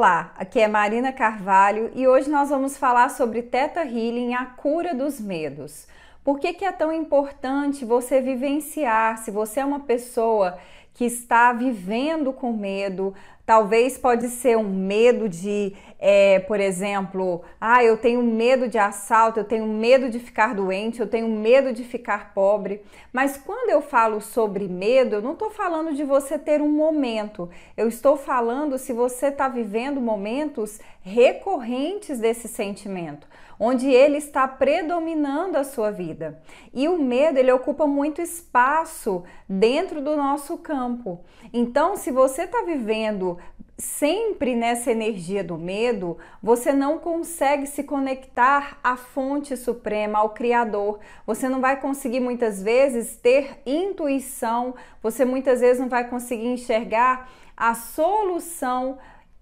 Olá, aqui é Marina Carvalho e hoje nós vamos falar sobre Teta Healing, a cura dos medos. Por que, que é tão importante você vivenciar? Se você é uma pessoa que está vivendo com medo, Talvez pode ser um medo de, é, por exemplo, ah, eu tenho medo de assalto, eu tenho medo de ficar doente, eu tenho medo de ficar pobre. Mas quando eu falo sobre medo, eu não estou falando de você ter um momento. Eu estou falando se você está vivendo momentos recorrentes desse sentimento, onde ele está predominando a sua vida. E o medo, ele ocupa muito espaço dentro do nosso campo. Então, se você está vivendo sempre nessa energia do medo, você não consegue se conectar à fonte suprema, ao Criador. Você não vai conseguir muitas vezes ter intuição, você muitas vezes não vai conseguir enxergar a solução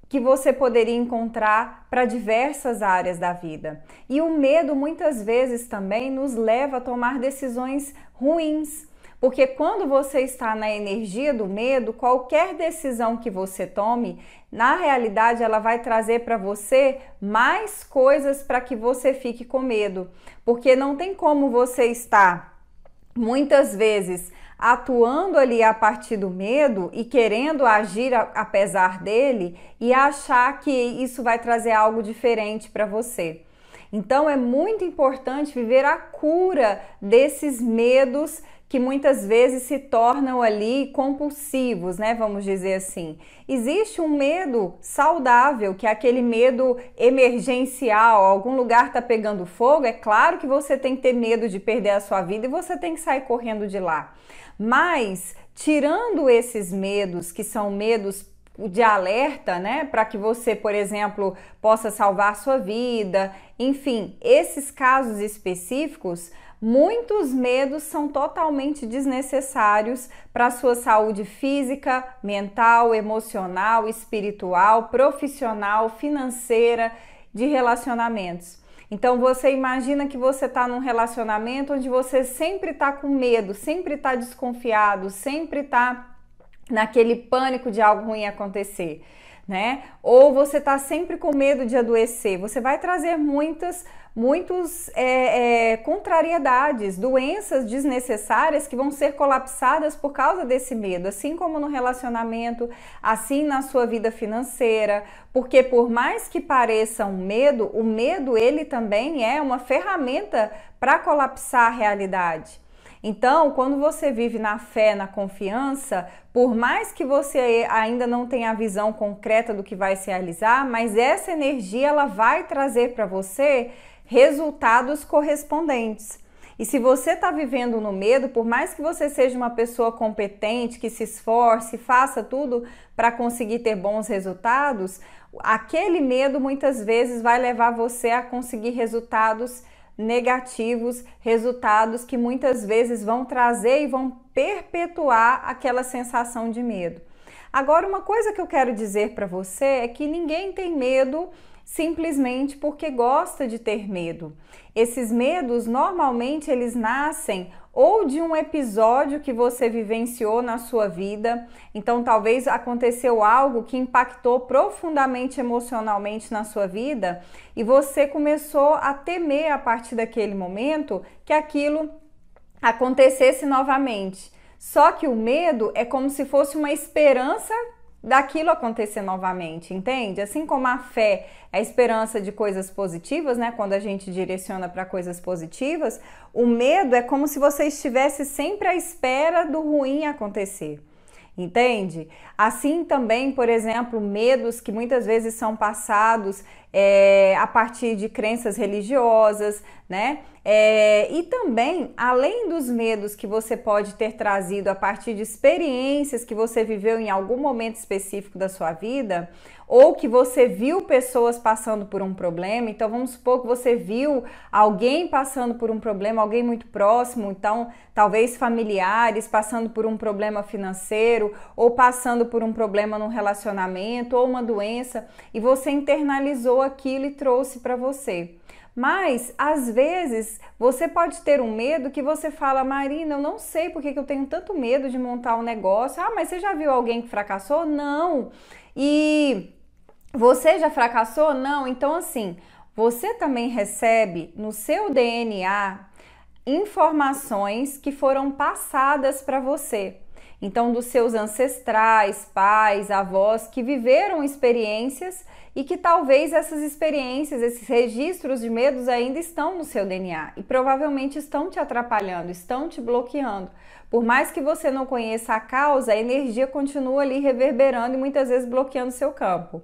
que você poderia encontrar para diversas áreas da vida. E o medo muitas vezes também nos leva a tomar decisões ruins. Porque quando você está na energia do medo, qualquer decisão que você tome, na realidade ela vai trazer para você mais coisas para que você fique com medo. Porque não tem como você estar muitas vezes atuando ali a partir do medo e querendo agir apesar dele e achar que isso vai trazer algo diferente para você. Então é muito importante viver a cura desses medos que muitas vezes se tornam ali compulsivos, né? Vamos dizer assim. Existe um medo saudável, que é aquele medo emergencial, algum lugar está pegando fogo, é claro que você tem que ter medo de perder a sua vida e você tem que sair correndo de lá. Mas tirando esses medos, que são medos de alerta, né, para que você, por exemplo, possa salvar sua vida, enfim, esses casos específicos, Muitos medos são totalmente desnecessários para a sua saúde física, mental, emocional, espiritual, profissional, financeira, de relacionamentos. Então você imagina que você está num relacionamento onde você sempre está com medo, sempre está desconfiado, sempre está naquele pânico de algo ruim acontecer, né? Ou você está sempre com medo de adoecer. Você vai trazer muitas muitas é, é, contrariedades, doenças desnecessárias que vão ser colapsadas por causa desse medo, assim como no relacionamento, assim na sua vida financeira, porque por mais que pareça um medo, o medo ele também é uma ferramenta para colapsar a realidade. Então, quando você vive na fé, na confiança, por mais que você ainda não tenha a visão concreta do que vai se realizar, mas essa energia ela vai trazer para você resultados correspondentes. E se você está vivendo no medo, por mais que você seja uma pessoa competente, que se esforce, faça tudo para conseguir ter bons resultados, aquele medo muitas vezes vai levar você a conseguir resultados negativos, resultados que muitas vezes vão trazer e vão perpetuar aquela sensação de medo. Agora, uma coisa que eu quero dizer para você é que ninguém tem medo simplesmente porque gosta de ter medo. Esses medos normalmente eles nascem ou de um episódio que você vivenciou na sua vida, então talvez aconteceu algo que impactou profundamente emocionalmente na sua vida e você começou a temer a partir daquele momento que aquilo acontecesse novamente. Só que o medo é como se fosse uma esperança daquilo acontecer novamente, entende? Assim como a fé é a esperança de coisas positivas, né? Quando a gente direciona para coisas positivas, o medo é como se você estivesse sempre à espera do ruim acontecer. Entende? Assim também, por exemplo, medos que muitas vezes são passados é, a partir de crenças religiosas, né? É, e também, além dos medos que você pode ter trazido a partir de experiências que você viveu em algum momento específico da sua vida, ou que você viu pessoas passando por um problema, então vamos supor que você viu alguém passando por um problema, alguém muito próximo, então talvez familiares passando por um problema financeiro, ou passando por um problema no relacionamento, ou uma doença, e você internalizou aquilo e trouxe para você. Mas às vezes você pode ter um medo que você fala, Marina, eu não sei porque que eu tenho tanto medo de montar um negócio. Ah, mas você já viu alguém que fracassou? Não. E Você já fracassou? Não. Então, assim, você também recebe no seu DNA informações que foram passadas para você. Então, dos seus ancestrais, pais, avós que viveram experiências e que talvez essas experiências, esses registros de medos ainda estão no seu DNA e provavelmente estão te atrapalhando, estão te bloqueando. Por mais que você não conheça a causa, a energia continua ali reverberando e muitas vezes bloqueando seu campo.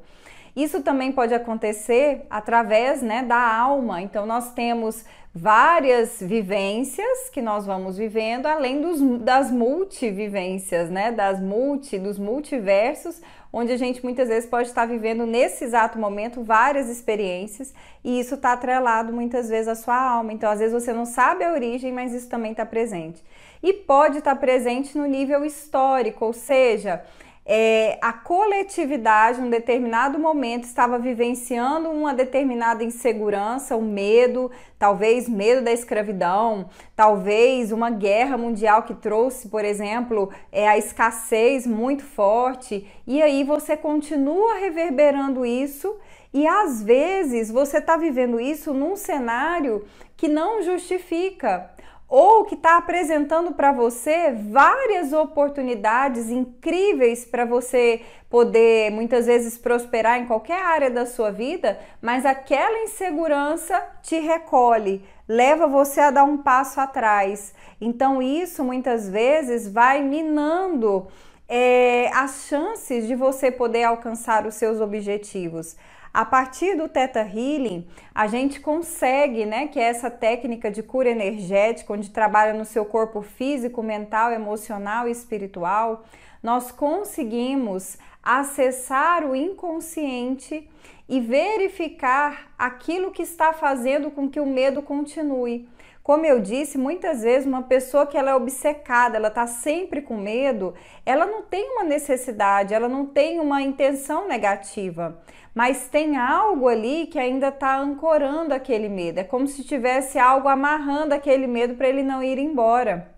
Isso também pode acontecer através né, da alma. Então, nós temos várias vivências que nós vamos vivendo, além dos, das multivivências, né? Das multi, dos multiversos, onde a gente muitas vezes pode estar vivendo nesse exato momento várias experiências e isso está atrelado muitas vezes à sua alma. Então, às vezes você não sabe a origem, mas isso também está presente. E pode estar presente no nível histórico, ou seja, é, a coletividade, em um determinado momento, estava vivenciando uma determinada insegurança, o um medo, talvez medo da escravidão, talvez uma guerra mundial que trouxe, por exemplo, é, a escassez muito forte, e aí você continua reverberando isso. E às vezes você está vivendo isso num cenário que não justifica, ou que está apresentando para você várias oportunidades incríveis para você poder muitas vezes prosperar em qualquer área da sua vida, mas aquela insegurança te recolhe, leva você a dar um passo atrás. Então, isso muitas vezes vai minando é, as chances de você poder alcançar os seus objetivos. A partir do Theta Healing, a gente consegue, né, que é essa técnica de cura energética, onde trabalha no seu corpo físico, mental, emocional e espiritual, nós conseguimos acessar o inconsciente e verificar aquilo que está fazendo com que o medo continue. Como eu disse, muitas vezes uma pessoa que ela é obcecada, ela está sempre com medo, ela não tem uma necessidade, ela não tem uma intenção negativa mas tem algo ali que ainda está ancorando aquele medo. É como se tivesse algo amarrando aquele medo para ele não ir embora.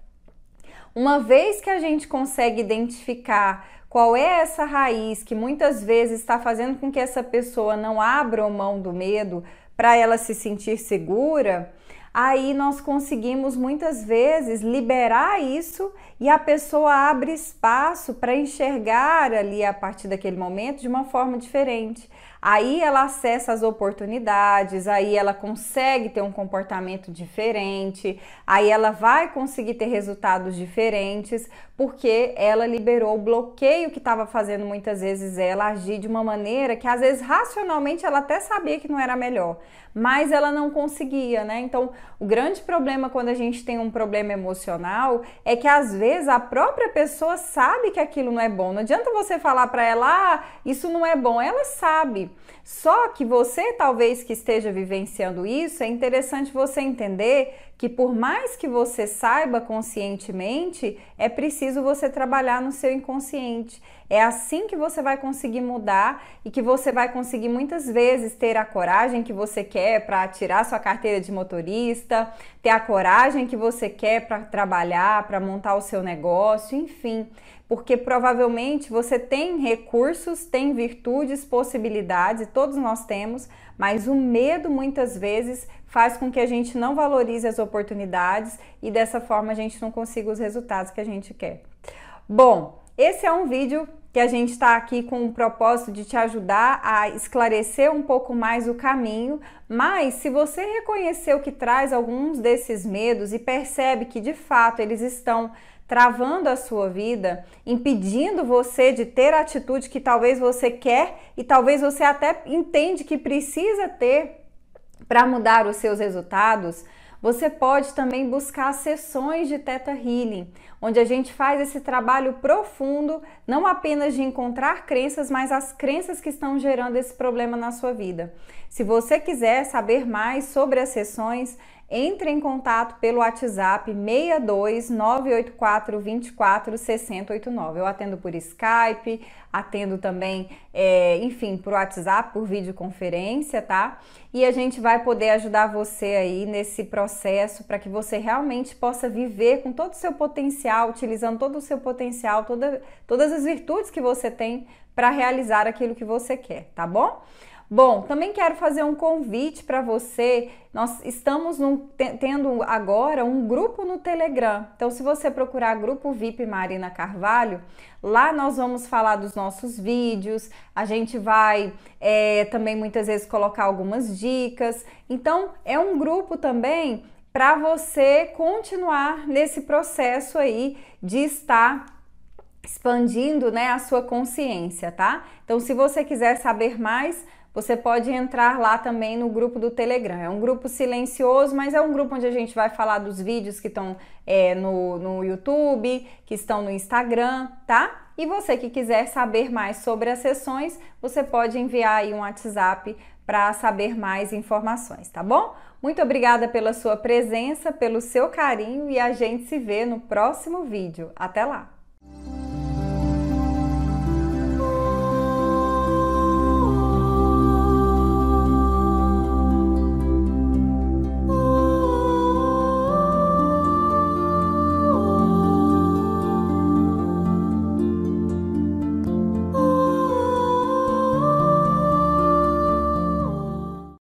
Uma vez que a gente consegue identificar qual é essa raiz que muitas vezes está fazendo com que essa pessoa não abra mão do medo para ela se sentir segura, aí nós conseguimos muitas vezes liberar isso e a pessoa abre espaço para enxergar ali a partir daquele momento de uma forma diferente. Aí ela acessa as oportunidades, aí ela consegue ter um comportamento diferente, aí ela vai conseguir ter resultados diferentes, porque ela liberou o bloqueio que estava fazendo muitas vezes ela agir de uma maneira que às vezes racionalmente ela até sabia que não era melhor, mas ela não conseguia, né? Então, o grande problema quando a gente tem um problema emocional é que às vezes a própria pessoa sabe que aquilo não é bom. Não adianta você falar para ela, ah, isso não é bom. Ela sabe. Só que você, talvez que esteja vivenciando isso, é interessante você entender que por mais que você saiba conscientemente, é preciso você trabalhar no seu inconsciente. É assim que você vai conseguir mudar e que você vai conseguir muitas vezes ter a coragem que você quer para tirar sua carteira de motorista, ter a coragem que você quer para trabalhar, para montar o seu negócio, enfim porque provavelmente você tem recursos, tem virtudes, possibilidades, todos nós temos, mas o medo muitas vezes faz com que a gente não valorize as oportunidades e dessa forma a gente não consiga os resultados que a gente quer. Bom, esse é um vídeo que a gente está aqui com o propósito de te ajudar a esclarecer um pouco mais o caminho, mas se você reconheceu que traz alguns desses medos e percebe que de fato eles estão travando a sua vida, impedindo você de ter a atitude que talvez você quer e talvez você até entende que precisa ter para mudar os seus resultados, você pode também buscar sessões de Teta Healing, onde a gente faz esse trabalho profundo, não apenas de encontrar crenças, mas as crenças que estão gerando esse problema na sua vida. Se você quiser saber mais sobre as sessões, entre em contato pelo WhatsApp 62 984 24 6089. Eu atendo por Skype, atendo também, é, enfim, por WhatsApp, por videoconferência, tá? E a gente vai poder ajudar você aí nesse processo para que você realmente possa viver com todo o seu potencial, utilizando todo o seu potencial, toda, todas as virtudes que você tem para realizar aquilo que você quer, tá bom? Bom, também quero fazer um convite para você. Nós estamos num, tendo agora um grupo no Telegram. Então, se você procurar Grupo VIP Marina Carvalho, lá nós vamos falar dos nossos vídeos. A gente vai é, também muitas vezes colocar algumas dicas. Então, é um grupo também para você continuar nesse processo aí de estar expandindo né, a sua consciência, tá? Então, se você quiser saber mais, você pode entrar lá também no grupo do Telegram. É um grupo silencioso, mas é um grupo onde a gente vai falar dos vídeos que estão é, no, no YouTube, que estão no Instagram, tá? E você que quiser saber mais sobre as sessões, você pode enviar aí um WhatsApp para saber mais informações, tá bom? Muito obrigada pela sua presença, pelo seu carinho e a gente se vê no próximo vídeo. Até lá!